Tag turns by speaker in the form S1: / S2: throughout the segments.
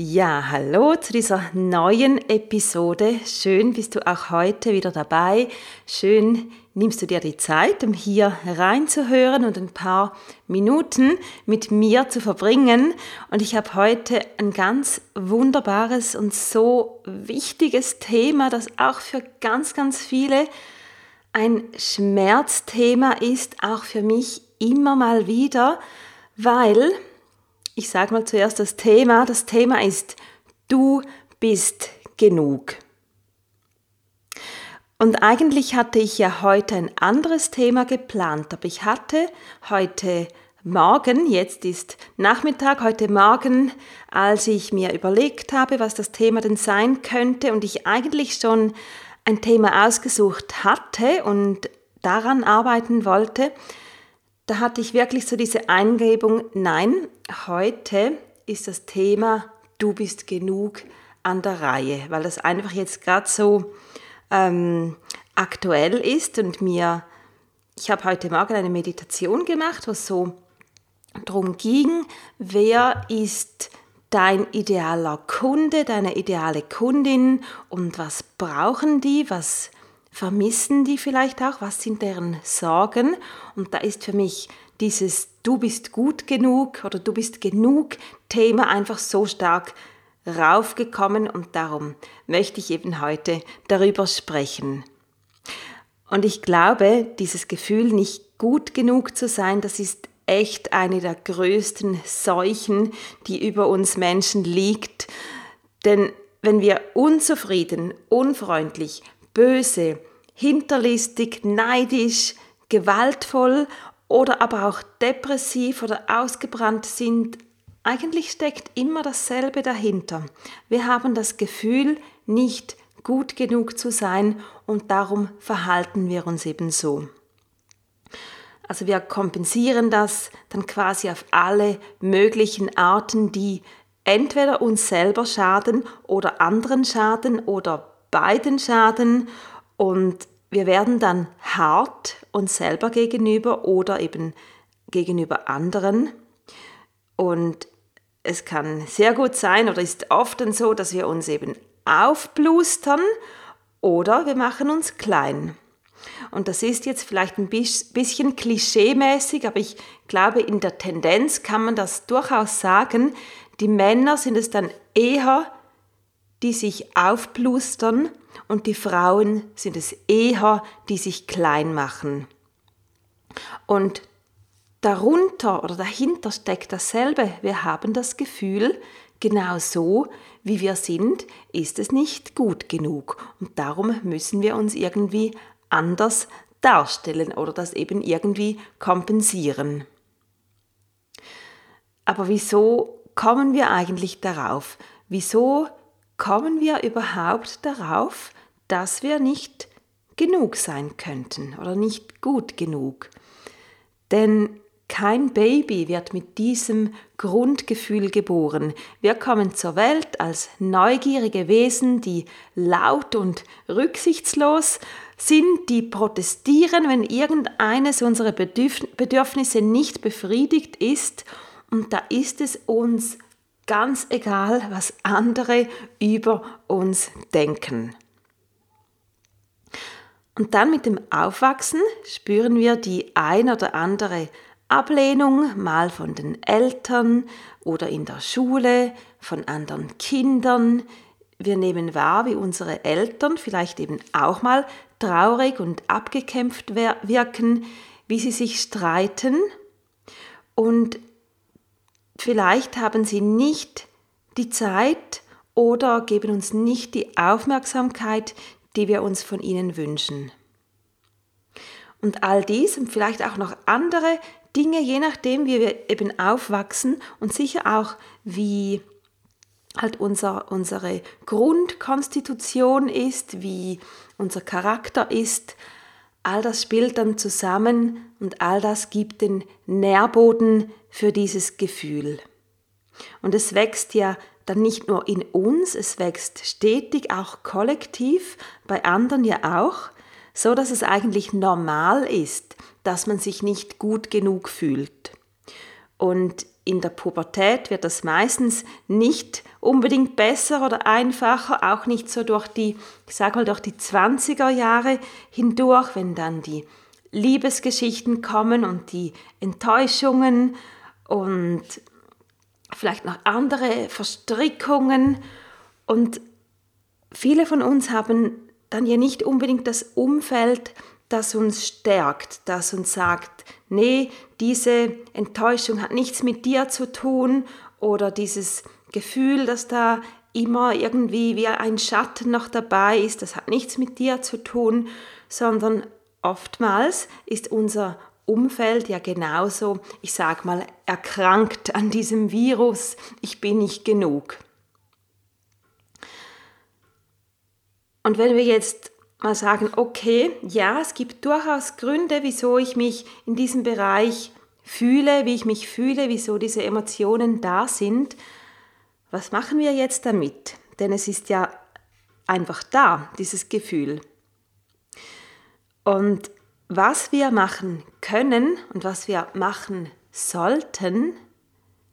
S1: Ja, hallo zu dieser neuen Episode. Schön bist du auch heute wieder dabei. Schön nimmst du dir die Zeit, um hier reinzuhören und ein paar Minuten mit mir zu verbringen. Und ich habe heute ein ganz wunderbares und so wichtiges Thema, das auch für ganz, ganz viele ein Schmerzthema ist, auch für mich immer mal wieder, weil ich sage mal zuerst das Thema. Das Thema ist, du bist genug. Und eigentlich hatte ich ja heute ein anderes Thema geplant, aber ich hatte heute Morgen, jetzt ist Nachmittag, heute Morgen, als ich mir überlegt habe, was das Thema denn sein könnte und ich eigentlich schon ein Thema ausgesucht hatte und daran arbeiten wollte, da hatte ich wirklich so diese Eingebung, nein, heute ist das Thema Du bist genug an der Reihe, weil das einfach jetzt gerade so ähm, aktuell ist und mir, ich habe heute Morgen eine Meditation gemacht, wo es so darum ging, wer ist dein idealer Kunde, deine ideale Kundin und was brauchen die, was vermissen die vielleicht auch, was sind deren Sorgen und da ist für mich dieses Du bist gut genug oder Du bist genug Thema einfach so stark raufgekommen und darum möchte ich eben heute darüber sprechen. Und ich glaube, dieses Gefühl, nicht gut genug zu sein, das ist echt eine der größten Seuchen, die über uns Menschen liegt. Denn wenn wir unzufrieden, unfreundlich, böse, hinterlistig, neidisch, gewaltvoll oder aber auch depressiv oder ausgebrannt sind, eigentlich steckt immer dasselbe dahinter. Wir haben das Gefühl, nicht gut genug zu sein und darum verhalten wir uns eben so. Also wir kompensieren das dann quasi auf alle möglichen Arten, die entweder uns selber schaden oder anderen schaden oder beiden schaden und wir werden dann hart uns selber gegenüber oder eben gegenüber anderen. Und es kann sehr gut sein oder ist oft so, dass wir uns eben aufblustern oder wir machen uns klein. Und das ist jetzt vielleicht ein bisschen klischeemäßig, aber ich glaube, in der Tendenz kann man das durchaus sagen. Die Männer sind es dann eher, die sich aufblustern und die Frauen sind es eher, die sich klein machen. Und darunter oder dahinter steckt dasselbe. Wir haben das Gefühl, genau so wie wir sind, ist es nicht gut genug. Und darum müssen wir uns irgendwie anders darstellen oder das eben irgendwie kompensieren. Aber wieso kommen wir eigentlich darauf? Wieso kommen wir überhaupt darauf, dass wir nicht genug sein könnten oder nicht gut genug? Denn kein Baby wird mit diesem Grundgefühl geboren. Wir kommen zur Welt als neugierige Wesen, die laut und rücksichtslos sind, die protestieren, wenn irgendeines unserer Bedürfnisse nicht befriedigt ist. Und da ist es uns ganz egal, was andere über uns denken. Und dann mit dem Aufwachsen spüren wir die ein oder andere Ablehnung, mal von den Eltern oder in der Schule, von anderen Kindern. Wir nehmen wahr, wie unsere Eltern vielleicht eben auch mal traurig und abgekämpft wirken, wie sie sich streiten und Vielleicht haben sie nicht die Zeit oder geben uns nicht die Aufmerksamkeit, die wir uns von ihnen wünschen. Und all dies und vielleicht auch noch andere Dinge, je nachdem, wie wir eben aufwachsen und sicher auch, wie halt unser, unsere Grundkonstitution ist, wie unser Charakter ist, all das spielt dann zusammen und all das gibt den Nährboden für dieses Gefühl. Und es wächst ja dann nicht nur in uns, es wächst stetig auch kollektiv, bei anderen ja auch, so dass es eigentlich normal ist, dass man sich nicht gut genug fühlt. Und in der Pubertät wird das meistens nicht unbedingt besser oder einfacher, auch nicht so durch die, ich sag mal, durch die 20er Jahre hindurch, wenn dann die Liebesgeschichten kommen und die Enttäuschungen und vielleicht noch andere Verstrickungen. Und viele von uns haben dann ja nicht unbedingt das Umfeld, das uns stärkt, das uns sagt, nee, diese Enttäuschung hat nichts mit dir zu tun oder dieses Gefühl, dass da immer irgendwie wie ein Schatten noch dabei ist, das hat nichts mit dir zu tun, sondern oftmals ist unser Umfeld ja genauso, ich sag mal, erkrankt an diesem Virus, ich bin nicht genug. Und wenn wir jetzt mal sagen, okay, ja, es gibt durchaus Gründe, wieso ich mich in diesem Bereich fühle, wie ich mich fühle, wieso diese Emotionen da sind. Was machen wir jetzt damit? Denn es ist ja einfach da, dieses Gefühl. Und was wir machen können und was wir machen sollten,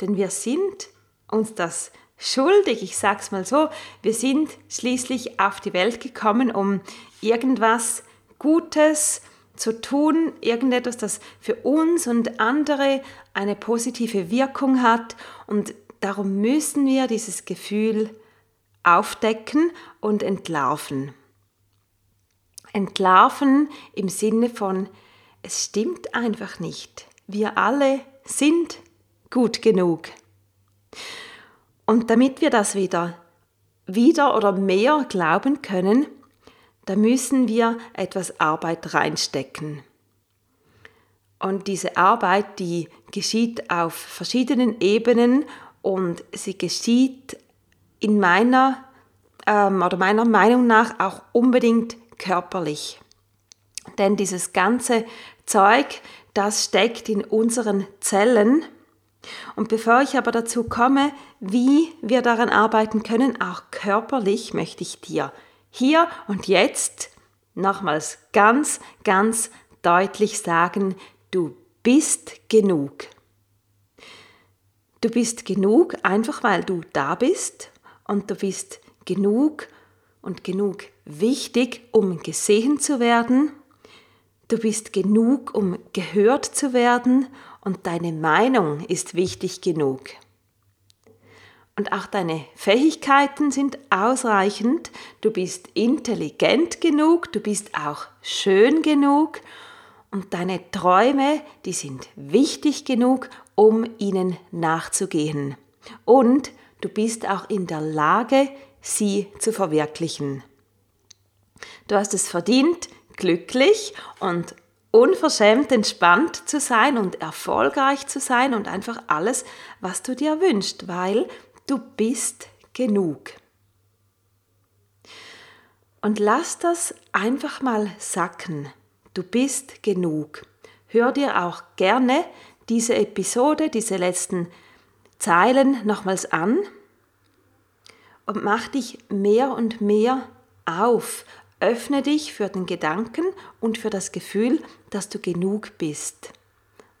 S1: denn wir sind uns das schuldig, ich sag's mal so, wir sind schließlich auf die Welt gekommen, um irgendwas Gutes zu tun, irgendetwas, das für uns und andere eine positive Wirkung hat und darum müssen wir dieses Gefühl aufdecken und entlarven. Entlarven im Sinne von, es stimmt einfach nicht. Wir alle sind gut genug. Und damit wir das wieder, wieder oder mehr glauben können, da müssen wir etwas Arbeit reinstecken. Und diese Arbeit, die geschieht auf verschiedenen Ebenen und sie geschieht in meiner ähm, oder meiner Meinung nach auch unbedingt körperlich. Denn dieses ganze Zeug, das steckt in unseren Zellen. Und bevor ich aber dazu komme, wie wir daran arbeiten können, auch körperlich, möchte ich dir hier und jetzt nochmals ganz, ganz deutlich sagen, du bist genug. Du bist genug, einfach weil du da bist und du bist genug und genug wichtig, um gesehen zu werden. Du bist genug, um gehört zu werden und deine Meinung ist wichtig genug und auch deine Fähigkeiten sind ausreichend, du bist intelligent genug, du bist auch schön genug und deine Träume, die sind wichtig genug, um ihnen nachzugehen. Und du bist auch in der Lage, sie zu verwirklichen. Du hast es verdient, glücklich und unverschämt entspannt zu sein und erfolgreich zu sein und einfach alles, was du dir wünschst, weil Du bist genug. Und lass das einfach mal sacken. Du bist genug. Hör dir auch gerne diese Episode, diese letzten Zeilen nochmals an und mach dich mehr und mehr auf. Öffne dich für den Gedanken und für das Gefühl, dass du genug bist.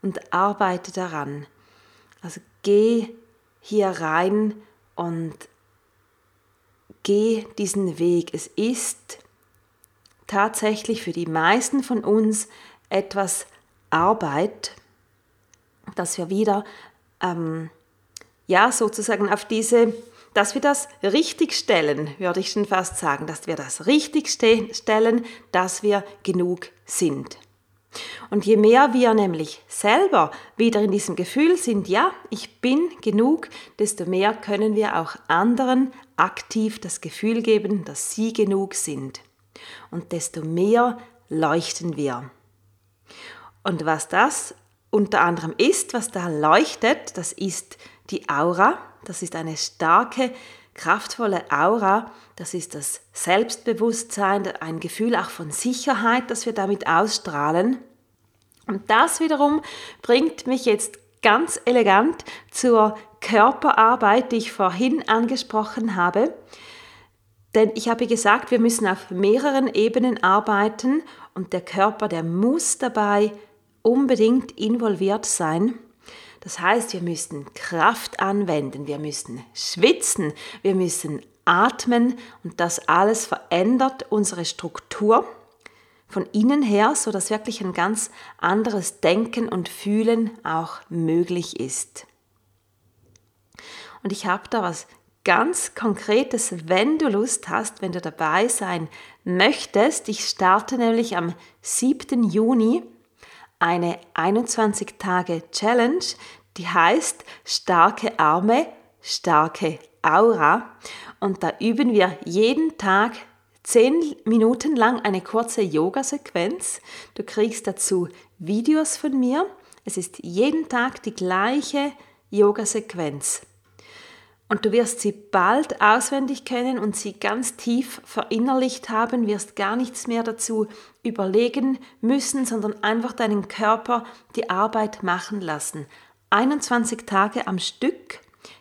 S1: Und arbeite daran. Also geh hier rein und geh diesen Weg. Es ist tatsächlich für die meisten von uns etwas Arbeit, dass wir wieder, ähm, ja, sozusagen auf diese, dass wir das richtig stellen, würde ich schon fast sagen, dass wir das richtig stellen, dass wir genug sind. Und je mehr wir nämlich selber wieder in diesem Gefühl sind, ja, ich bin genug, desto mehr können wir auch anderen aktiv das Gefühl geben, dass sie genug sind. Und desto mehr leuchten wir. Und was das unter anderem ist, was da leuchtet, das ist die Aura, das ist eine starke kraftvolle Aura, das ist das Selbstbewusstsein, ein Gefühl auch von Sicherheit, das wir damit ausstrahlen. Und das wiederum bringt mich jetzt ganz elegant zur Körperarbeit, die ich vorhin angesprochen habe. Denn ich habe gesagt, wir müssen auf mehreren Ebenen arbeiten und der Körper, der muss dabei unbedingt involviert sein. Das heißt, wir müssen Kraft anwenden, wir müssen schwitzen, wir müssen atmen und das alles verändert unsere Struktur von innen her, so dass wirklich ein ganz anderes Denken und Fühlen auch möglich ist. Und ich habe da was ganz Konkretes, wenn du Lust hast, wenn du dabei sein möchtest. Ich starte nämlich am 7. Juni eine 21 Tage Challenge, die heißt starke Arme, starke Aura. Und da üben wir jeden Tag 10 Minuten lang eine kurze Yoga-Sequenz. Du kriegst dazu Videos von mir. Es ist jeden Tag die gleiche Yoga-Sequenz. Und du wirst sie bald auswendig kennen und sie ganz tief verinnerlicht haben, wirst gar nichts mehr dazu überlegen müssen, sondern einfach deinen Körper die Arbeit machen lassen. 21 Tage am Stück,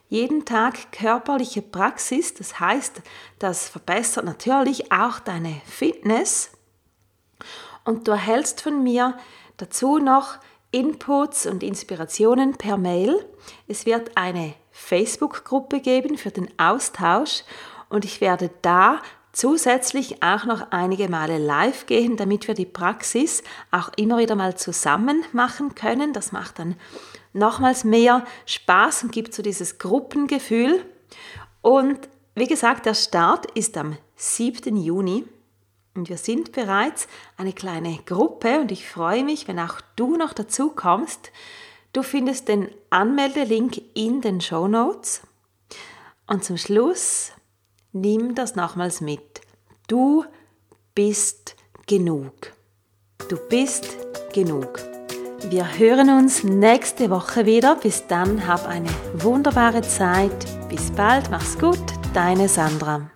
S1: jeden Tag körperliche Praxis, das heißt, das verbessert natürlich auch deine Fitness. Und du erhältst von mir dazu noch Inputs und Inspirationen per Mail. Es wird eine Facebook-Gruppe geben für den Austausch und ich werde da zusätzlich auch noch einige Male live gehen, damit wir die Praxis auch immer wieder mal zusammen machen können. Das macht dann nochmals mehr Spaß und gibt so dieses Gruppengefühl. Und wie gesagt, der Start ist am 7. Juni und wir sind bereits eine kleine Gruppe und ich freue mich, wenn auch du noch dazu kommst. Du findest den Anmeldelink in den Show Notes. Und zum Schluss nimm das nochmals mit. Du bist genug. Du bist genug. Wir hören uns nächste Woche wieder. Bis dann, hab eine wunderbare Zeit. Bis bald, mach's gut, deine Sandra.